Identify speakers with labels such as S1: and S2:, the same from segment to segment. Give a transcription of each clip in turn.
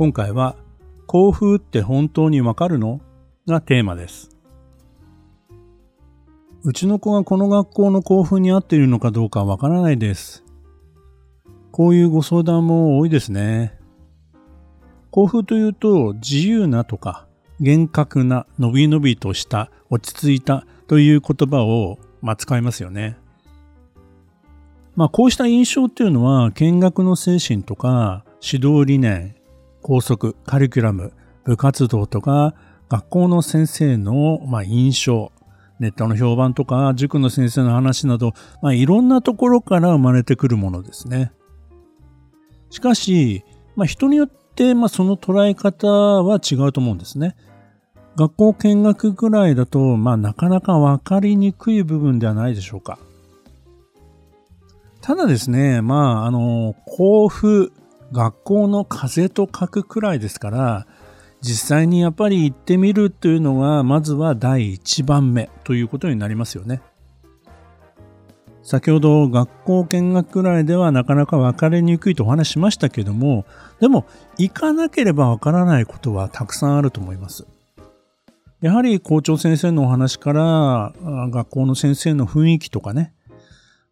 S1: 今回は校風って本当にわかるの？がテーマです。うちの子がこの学校の校風に合っているのかどうかわからないです。こういうご相談も多いですね。校風というと自由なとか厳格なのびのびとした落ち着いたという言葉を、まあ、使いますよね。まあこうした印象っていうのは見学の精神とか指導理念校則、カリキュラム、部活動とか、学校の先生の、まあ、印象、ネットの評判とか、塾の先生の話など、まあ、いろんなところから生まれてくるものですね。しかし、まあ、人によって、まあ、その捉え方は違うと思うんですね。学校見学ぐらいだと、まあ、なかなかわかりにくい部分ではないでしょうか。ただですね、まあ、あの、交付学校の風と書くくらいですから、実際にやっぱり行ってみるというのが、まずは第一番目ということになりますよね。先ほど学校見学くらいではなかなか分かりにくいとお話しましたけども、でも行かなければ分からないことはたくさんあると思います。やはり校長先生のお話から学校の先生の雰囲気とかね、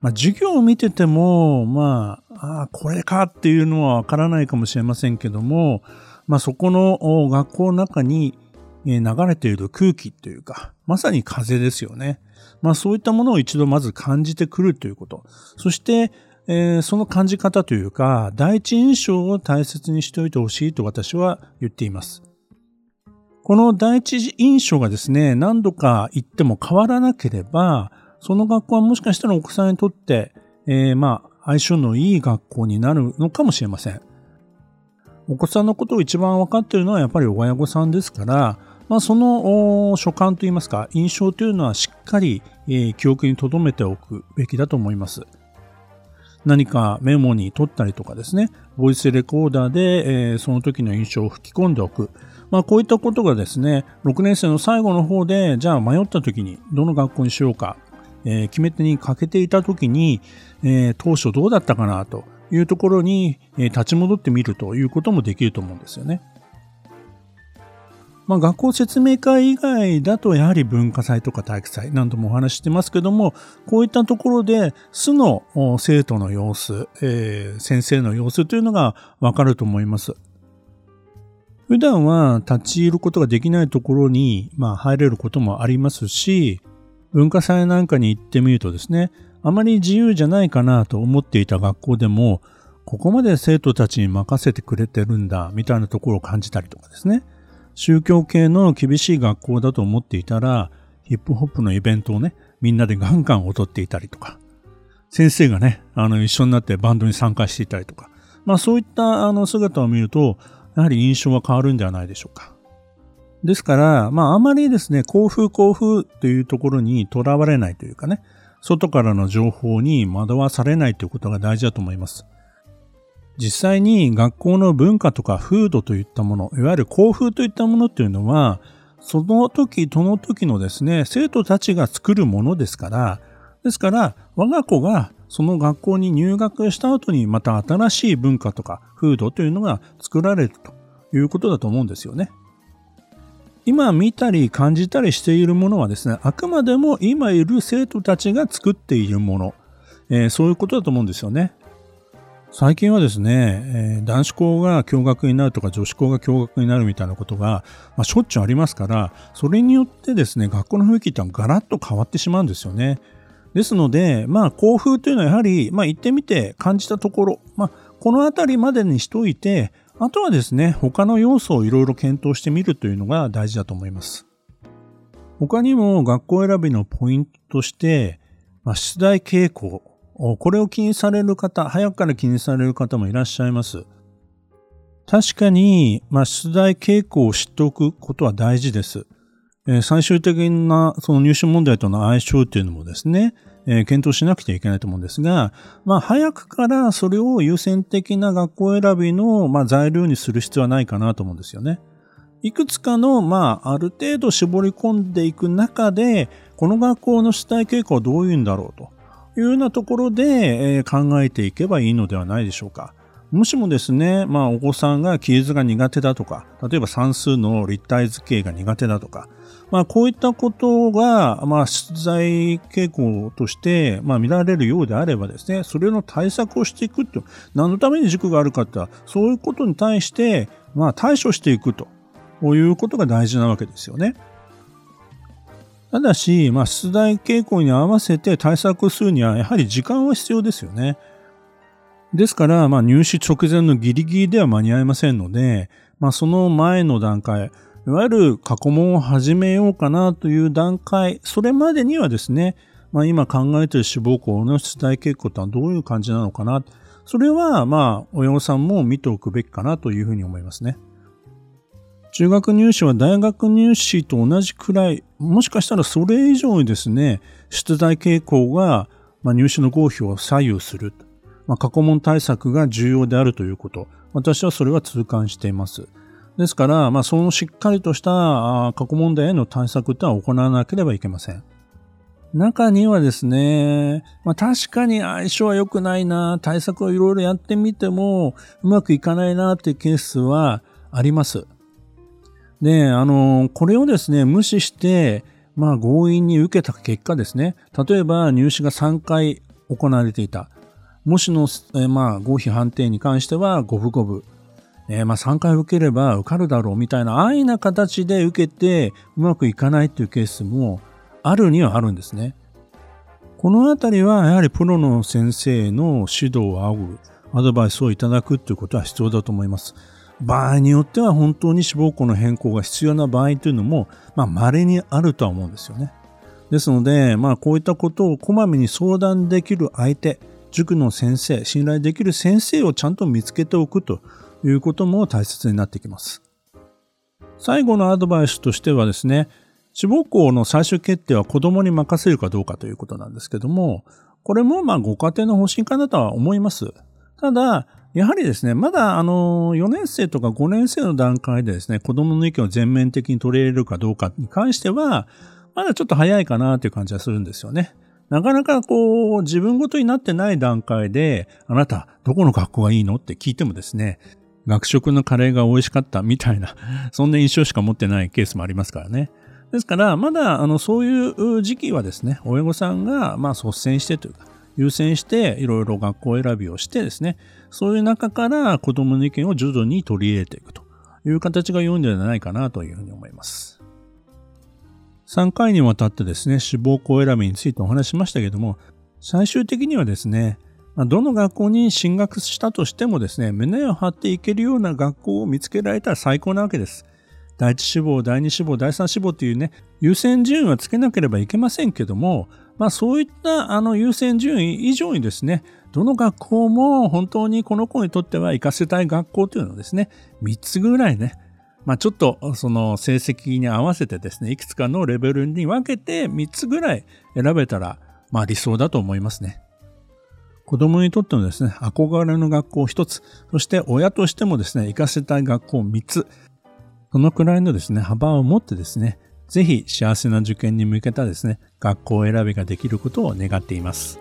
S1: まあ、授業を見てても、まあ、ああこれかっていうのはわからないかもしれませんけども、まあ、そこの学校の中に流れている空気というか、まさに風ですよね。まあ、そういったものを一度まず感じてくるということ。そして、えー、その感じ方というか、第一印象を大切にしておいてほしいと私は言っています。この第一印象がですね、何度か言っても変わらなければ、その学校はもしかしたらお子さんにとって、えー、まあ、相性のいい学校になるのかもしれません。お子さんのことを一番分かっているのはやっぱり親御さんですから、まあ、その所感といいますか、印象というのはしっかり、記憶に留めておくべきだと思います。何かメモに取ったりとかですね、ボイスレコーダーで、えー、その時の印象を吹き込んでおく。まあこういったことがですね、6年生の最後の方で、じゃあ迷った時にどの学校にしようか、えー、決め手に欠けていた時に、えー、当初どうだったかなというところに、えー、立ち戻ってみるということもできると思うんですよね。まあ、学校説明会以外だとやはり文化祭とか体育祭何度もお話ししてますけども、こういったところで素の生徒の様子、えー、先生の様子というのがわかると思います。普段は立ち入ることができないところに、まあ、入れることもありますし、文化祭なんかに行ってみるとですね、あまり自由じゃないかなと思っていた学校でも、ここまで生徒たちに任せてくれてるんだ、みたいなところを感じたりとかですね。宗教系の厳しい学校だと思っていたら、ヒップホップのイベントをね、みんなでガンガン踊っていたりとか、先生がね、あの、一緒になってバンドに参加していたりとか、まあそういったあの姿を見ると、やはり印象が変わるんではないでしょうか。ですから、まああまりですね、幸福幸福というところにとらわれないというかね、外からの情報に惑わされないということが大事だと思います。実際に学校の文化とか風土といったもの、いわゆる校風といったものっていうのは、その時、その時のですね、生徒たちが作るものですから、ですから、我が子がその学校に入学した後にまた新しい文化とか風土というのが作られるということだと思うんですよね。今見たり感じたりしているものはですね、あくまでも今いる生徒たちが作っているもの、えー、そういうことだと思うんですよね。最近はですね、えー、男子校が共学になるとか女子校が共学になるみたいなことが、まあ、しょっちゅうありますから、それによってですね、学校の雰囲気ってのはガラッと変わってしまうんですよね。ですので、まあ、校風というのはやはり、まあ、行ってみて感じたところ、まあ、このあたりまでにしといて、あとはですね、他の要素をいろいろ検討してみるというのが大事だと思います。他にも学校選びのポイントとして、まあ、出題傾向、これを気にされる方、早くから気にされる方もいらっしゃいます。確かに、まあ、出題傾向を知っておくことは大事です。えー、最終的なその入試問題との相性っていうのもですね、え、検討しなくてはいけないと思うんですが、まあ、早くからそれを優先的な学校選びの、まあ、材料にする必要はないかなと思うんですよね。いくつかの、まあ、ある程度絞り込んでいく中で、この学校の出題傾向はどういうんだろうというようなところで、えー、考えていけばいいのではないでしょうか。もしもですね、まあお子さんが記述が苦手だとか、例えば算数の立体図形が苦手だとか、まあこういったことが、まあ出題傾向として、まあ見られるようであればですね、それの対策をしていくと、何のために塾があるかって、そういうことに対して、まあ対処していくということが大事なわけですよね。ただし、まあ出題傾向に合わせて対策するには、やはり時間は必要ですよね。ですから、まあ、入試直前のギリギリでは間に合いませんので、まあ、その前の段階、いわゆる過去問を始めようかなという段階、それまでにはですね、まあ、今考えている志望校の出題傾向とはどういう感じなのかな。それは、まあ、親御さんも見ておくべきかなというふうに思いますね。中学入試は大学入試と同じくらい、もしかしたらそれ以上にですね、出題傾向が、ま、入試の合否を左右する。まあ、過去問対策が重要であるということ。私はそれは痛感しています。ですから、まあ、そのしっかりとした過去問題への対策ってのは行わなければいけません。中にはですね、まあ、確かに相性は良くないな、対策をいろいろやってみてもうまくいかないなっていうケースはあります。で、あの、これをですね、無視して、まあ強引に受けた結果ですね、例えば入試が3回行われていた。模試の、え、まあ、合否判定に関しては五分五分。えー、まあ、3回受ければ受かるだろうみたいな安易な形で受けてうまくいかないっていうケースもあるにはあるんですね。このあたりはやはりプロの先生の指導を仰ぐ、アドバイスをいただくということは必要だと思います。場合によっては本当に志望校の変更が必要な場合というのも、まあ、稀にあるとは思うんですよね。ですので、まあ、こういったことをこまめに相談できる相手、塾の先生、信頼できる先生をちゃんと見つけておくということも大切になってきます。最後のアドバイスとしてはですね、志望校の最終決定は子供に任せるかどうかということなんですけども、これもまあご家庭の方針かなとは思います。ただ、やはりですね、まだあの4年生とか5年生の段階でですね、子供の意見を全面的に取り入れるかどうかに関しては、まだちょっと早いかなという感じはするんですよね。なかなかこう、自分ごとになってない段階で、あなた、どこの学校がいいのって聞いてもですね、学食のカレーが美味しかったみたいな、そんな印象しか持ってないケースもありますからね。ですから、まだ、あの、そういう時期はですね、親御さんが、まあ、率先してというか、優先して、いろいろ学校選びをしてですね、そういう中から子供の意見を徐々に取り入れていくという形が良いんではないかなというふうに思います。3回にわたってですね、志望校選びについてお話しましたけども、最終的にはですね、どの学校に進学したとしてもですね、胸を張っていけるような学校を見つけられたら最高なわけです。第一志望、第二志望、第三志望というね、優先順位はつけなければいけませんけども、まあそういったあの優先順位以上にですね、どの学校も本当にこの子にとっては行かせたい学校というのをですね、3つぐらいね、まあ、ちょっとその成績に合わせてですね、いくつかのレベルに分けて3つぐらい選べたら、まあ理想だと思いますね。子供にとってのですね、憧れの学校1つ、そして親としてもですね、行かせたい学校3つ、そのくらいのですね、幅を持ってですね、ぜひ幸せな受験に向けたですね、学校選びができることを願っています。